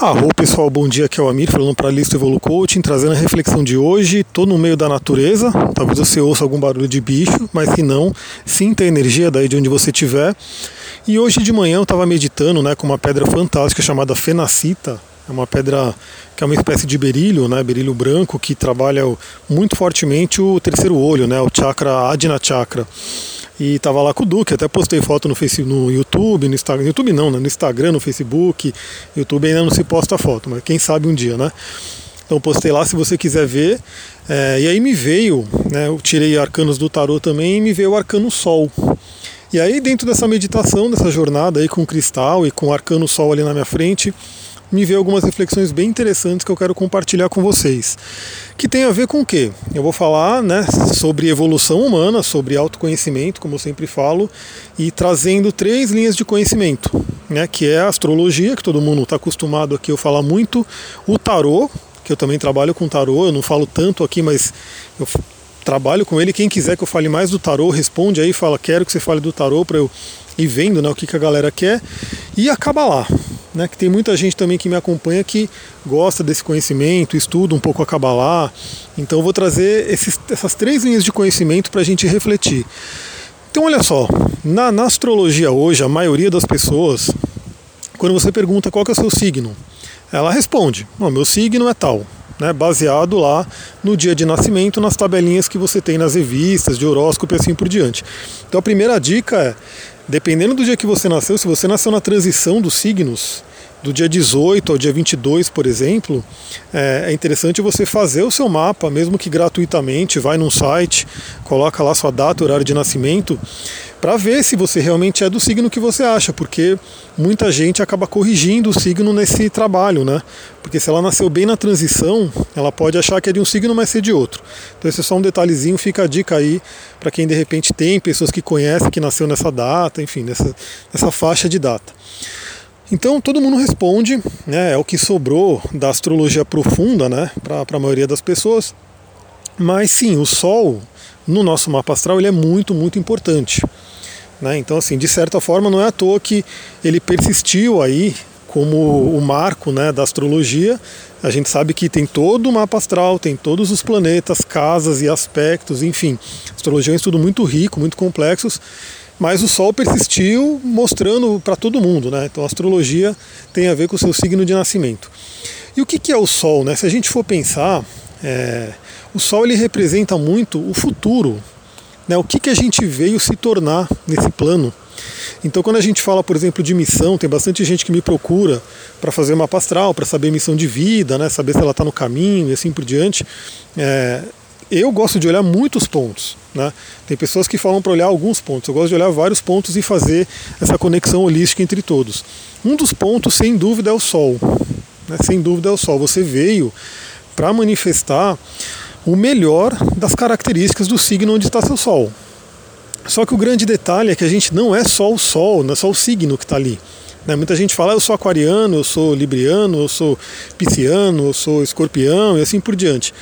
Arro pessoal, bom dia, aqui é o Amir falando para a Lista Evolu Coaching, trazendo a reflexão de hoje. Estou no meio da natureza, talvez você ouça algum barulho de bicho, mas se não, sinta a energia daí de onde você estiver. E hoje de manhã eu estava meditando né, com uma pedra fantástica chamada fenacita, é uma pedra que é uma espécie de berílio, né, berílio branco, que trabalha muito fortemente o terceiro olho, né, o chakra Adina Chakra. E tava lá com o Duque, até postei foto no, Facebook, no YouTube, no Instagram. No YouTube não, né? no Instagram, no Facebook. YouTube ainda não se posta foto, mas quem sabe um dia, né? Então postei lá se você quiser ver. É, e aí me veio, né? Eu tirei arcanos do tarô também e me veio o arcano Sol. E aí dentro dessa meditação, dessa jornada aí com o cristal e com o arcano Sol ali na minha frente, me veio algumas reflexões bem interessantes que eu quero compartilhar com vocês. Que tem a ver com o quê? Eu vou falar né, sobre evolução humana, sobre autoconhecimento, como eu sempre falo, e trazendo três linhas de conhecimento, né, que é a astrologia, que todo mundo está acostumado aqui eu falar muito, o tarô, que eu também trabalho com tarô, eu não falo tanto aqui, mas eu trabalho com ele. Quem quiser que eu fale mais do tarô, responde aí, fala, quero que você fale do tarô para eu ir vendo né, o que, que a galera quer. E acaba lá né, que tem muita gente também que me acompanha que gosta desse conhecimento, estuda um pouco a Kabbalah. Então eu vou trazer esses, essas três linhas de conhecimento para a gente refletir. Então olha só, na, na, astrologia hoje, a maioria das pessoas, quando você pergunta qual é o seu signo, ela responde, meu signo é tal, né, baseado lá no dia de nascimento, nas tabelinhas que você tem nas revistas, de horóscopo e assim por diante. Então a primeira dica é, dependendo do dia que você nasceu, se você nasceu na transição dos signos, do dia 18 ao dia 22, por exemplo, é, é interessante você fazer o seu mapa, mesmo que gratuitamente, vai num site, coloca lá sua data, horário de nascimento, para ver se você realmente é do signo que você acha, porque muita gente acaba corrigindo o signo nesse trabalho, né? Porque se ela nasceu bem na transição, ela pode achar que é de um signo, mas ser de outro. Então esse é só um detalhezinho, fica a dica aí para quem de repente tem pessoas que conhecem que nasceu nessa data, enfim, nessa, nessa faixa de data. Então todo mundo responde, né, é o que sobrou da astrologia profunda né, para a maioria das pessoas. Mas sim, o Sol no nosso mapa astral ele é muito, muito importante. Né? Então, assim, de certa forma, não é à toa que ele persistiu aí como o marco né, da astrologia. A gente sabe que tem todo o mapa astral, tem todos os planetas, casas e aspectos, enfim. A astrologia é um estudo muito rico, muito complexo, mas o Sol persistiu mostrando para todo mundo, né? Então a astrologia tem a ver com o seu signo de nascimento. E o que, que é o Sol? Né? Se a gente for pensar, é, o Sol ele representa muito o futuro, né? o que, que a gente veio se tornar nesse plano. Então, quando a gente fala, por exemplo, de missão, tem bastante gente que me procura para fazer uma astral, para saber missão de vida, né? saber se ela está no caminho e assim por diante. É, eu gosto de olhar muitos pontos. Né? Tem pessoas que falam para olhar alguns pontos. Eu gosto de olhar vários pontos e fazer essa conexão holística entre todos. Um dos pontos, sem dúvida, é o Sol. Né? Sem dúvida é o Sol. Você veio para manifestar o melhor das características do signo onde está seu Sol. Só que o grande detalhe é que a gente não é só o Sol, não é só o signo que está ali. Né? Muita gente fala, eu sou aquariano, eu sou libriano, eu sou pisciano, eu sou escorpião e assim por diante.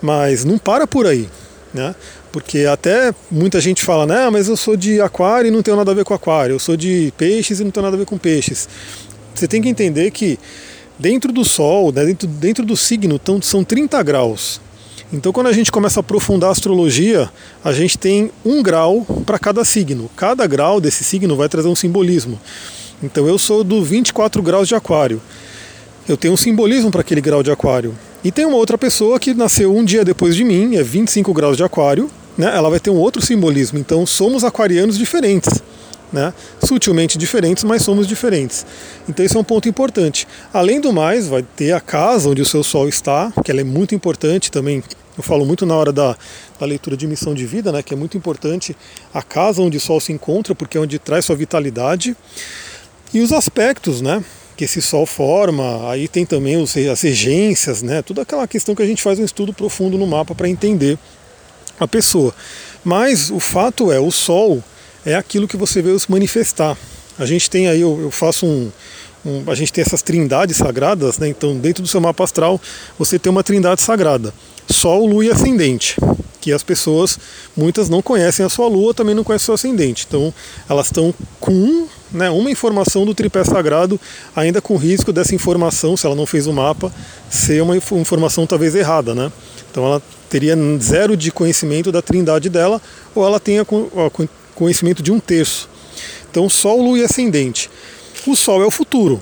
Mas não para por aí, né? Porque até muita gente fala, né, mas eu sou de aquário e não tenho nada a ver com aquário, eu sou de peixes e não tenho nada a ver com peixes. Você tem que entender que dentro do Sol, né, dentro, dentro do signo, tão, são 30 graus. Então, quando a gente começa a aprofundar a astrologia, a gente tem um grau para cada signo. Cada grau desse signo vai trazer um simbolismo. Então, eu sou do 24 graus de Aquário. Eu tenho um simbolismo para aquele grau de Aquário. E tem uma outra pessoa que nasceu um dia depois de mim, é 25 graus de aquário, né? ela vai ter um outro simbolismo. Então somos aquarianos diferentes. Né? Sutilmente diferentes, mas somos diferentes. Então isso é um ponto importante. Além do mais, vai ter a casa onde o seu Sol está, que ela é muito importante também. Eu falo muito na hora da, da leitura de missão de vida, né, que é muito importante a casa onde o Sol se encontra, porque é onde traz sua vitalidade. E os aspectos, né? Que esse Sol forma, aí tem também os, as regências, né? Toda aquela questão que a gente faz um estudo profundo no mapa para entender a pessoa. Mas o fato é, o Sol é aquilo que você vê se manifestar. A gente tem aí, eu, eu faço um, um, a gente tem essas trindades sagradas, né? então dentro do seu mapa astral você tem uma trindade sagrada, Sol, Lua e Ascendente, que as pessoas, muitas não conhecem a sua Lua, também não conhecem o seu Ascendente, então elas estão com um, né, uma informação do tripé sagrado, ainda com risco dessa informação, se ela não fez o mapa, ser uma informação talvez errada, né? Então ela teria zero de conhecimento da trindade dela, ou ela tenha conhecimento de um terço. Então Sol, Lua e Ascendente. O Sol é o futuro,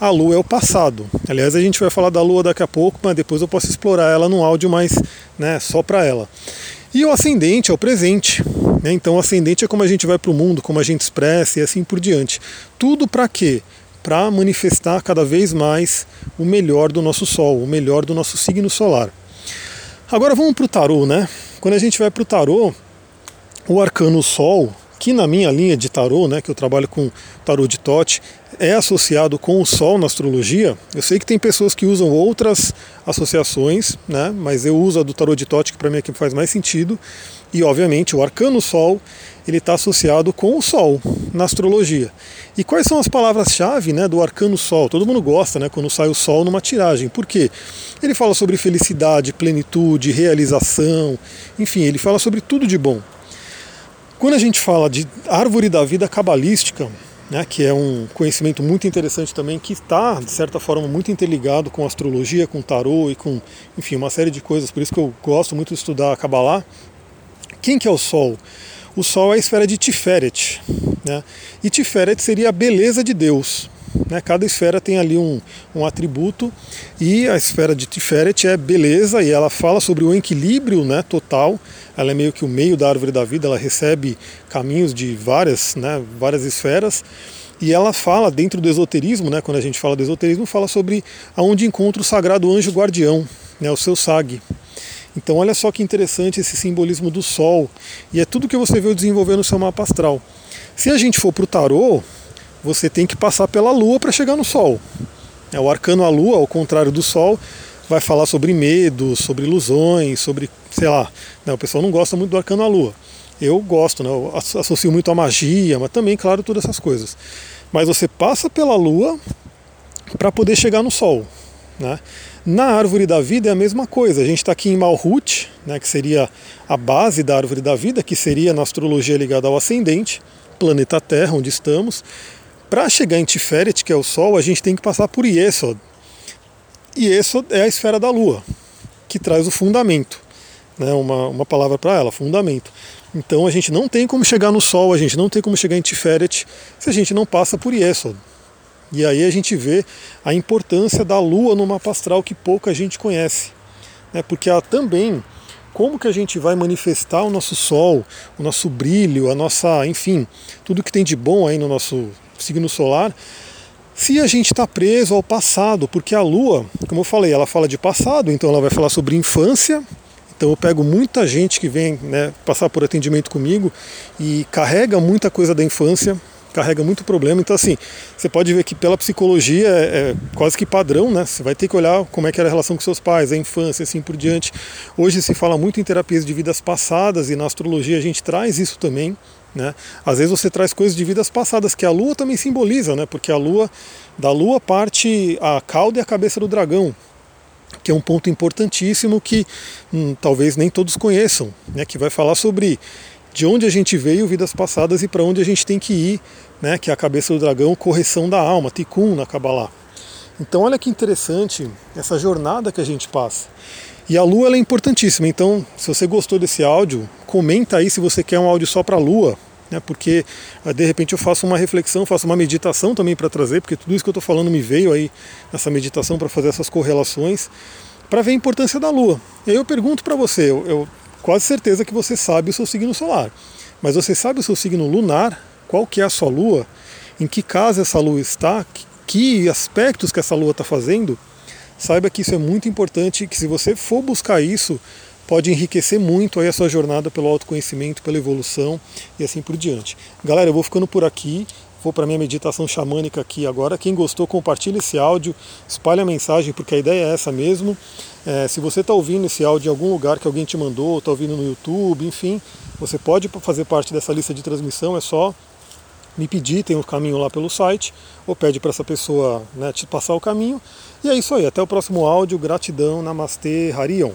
a Lua é o passado. Aliás, a gente vai falar da Lua daqui a pouco, mas depois eu posso explorar ela num áudio mais né, só para ela. E o ascendente é o presente. Né? Então ascendente é como a gente vai para o mundo, como a gente expressa e assim por diante. Tudo para quê? Para manifestar cada vez mais o melhor do nosso Sol, o melhor do nosso signo solar. Agora vamos para o tarô, né? Quando a gente vai para o tarô, o arcano Sol, que na minha linha de tarô, né, que eu trabalho com tarô de Tote, é associado com o Sol na astrologia. Eu sei que tem pessoas que usam outras associações, né, mas eu uso a do tarô de Tote, que para mim é que faz mais sentido. E obviamente o arcano Sol ele está associado com o Sol na astrologia. E quais são as palavras-chave né, do arcano Sol? Todo mundo gosta né, quando sai o Sol numa tiragem. Por quê? Ele fala sobre felicidade, plenitude, realização, enfim, ele fala sobre tudo de bom. Quando a gente fala de árvore da vida cabalística, né, que é um conhecimento muito interessante também, que está, de certa forma, muito interligado com astrologia, com tarô e com, enfim, uma série de coisas, por isso que eu gosto muito de estudar a Kabbalah. Quem que é o Sol? O Sol é a esfera de Tiferet, né? e Tiferet seria a beleza de Deus. Né? Cada esfera tem ali um, um atributo e a esfera de Tiferet é beleza e ela fala sobre o equilíbrio né, total. Ela é meio que o meio da árvore da vida, ela recebe caminhos de várias, né, várias esferas. E ela fala, dentro do esoterismo, né, quando a gente fala do esoterismo, fala sobre aonde encontra o sagrado anjo guardião, né, o seu SAG. Então olha só que interessante esse simbolismo do Sol. E é tudo que você veio desenvolver no seu mapa astral. Se a gente for para o tarô, você tem que passar pela Lua para chegar no Sol. É, o arcano a Lua, ao contrário do Sol, vai falar sobre medo, sobre ilusões, sobre, sei lá, né, o pessoal não gosta muito do arcano a Lua. Eu gosto, né, eu associo muito a magia, mas também, claro, todas essas coisas. Mas você passa pela Lua para poder chegar no Sol. Né? Na árvore da vida é a mesma coisa. A gente está aqui em Malhut, né, que seria a base da árvore da vida, que seria na astrologia ligada ao ascendente, planeta Terra, onde estamos. Para chegar em Tiferet, que é o Sol, a gente tem que passar por Yesod. Yesod é a esfera da Lua, que traz o fundamento. Né, uma, uma palavra para ela, fundamento. Então a gente não tem como chegar no Sol, a gente não tem como chegar em Tiferet se a gente não passa por Yesod. E aí a gente vê a importância da Lua no mapa astral que pouca gente conhece. Né, porque ela também, como que a gente vai manifestar o nosso Sol, o nosso brilho, a nossa, enfim, tudo que tem de bom aí no nosso signo solar, se a gente está preso ao passado, porque a Lua, como eu falei, ela fala de passado, então ela vai falar sobre infância. Então eu pego muita gente que vem né, passar por atendimento comigo e carrega muita coisa da infância, carrega muito problema. Então assim, você pode ver que pela psicologia é, é quase que padrão, né? Você vai ter que olhar como é que era a relação com seus pais, a infância, assim por diante. Hoje se fala muito em terapias de vidas passadas e na astrologia a gente traz isso também. Né? Às vezes você traz coisas de vidas passadas que a lua também simboliza, né? porque a lua, da lua parte a cauda e a cabeça do dragão, que é um ponto importantíssimo que hum, talvez nem todos conheçam, né? que vai falar sobre de onde a gente veio, vidas passadas e para onde a gente tem que ir, né? que é a cabeça do dragão, correção da alma, tikkun na Kabbalah. Então olha que interessante essa jornada que a gente passa. E a lua é importantíssima, então se você gostou desse áudio, comenta aí se você quer um áudio só para a lua, né, porque ah, de repente eu faço uma reflexão, faço uma meditação também para trazer, porque tudo isso que eu estou falando me veio aí nessa meditação para fazer essas correlações, para ver a importância da lua. E aí eu pergunto para você, eu, eu quase certeza que você sabe o seu signo solar, mas você sabe o seu signo lunar, qual que é a sua lua, em que casa essa lua está, que aspectos que essa lua está fazendo? saiba que isso é muito importante, que se você for buscar isso, pode enriquecer muito aí a sua jornada pelo autoconhecimento, pela evolução e assim por diante. Galera, eu vou ficando por aqui, vou para minha meditação xamânica aqui agora. Quem gostou, compartilhe esse áudio, espalhe a mensagem, porque a ideia é essa mesmo. É, se você está ouvindo esse áudio em algum lugar que alguém te mandou, está ouvindo no YouTube, enfim, você pode fazer parte dessa lista de transmissão, é só me pedir, tem o um caminho lá pelo site, ou pede para essa pessoa né, te passar o caminho. E é isso aí, até o próximo áudio, gratidão, namastê, Harion.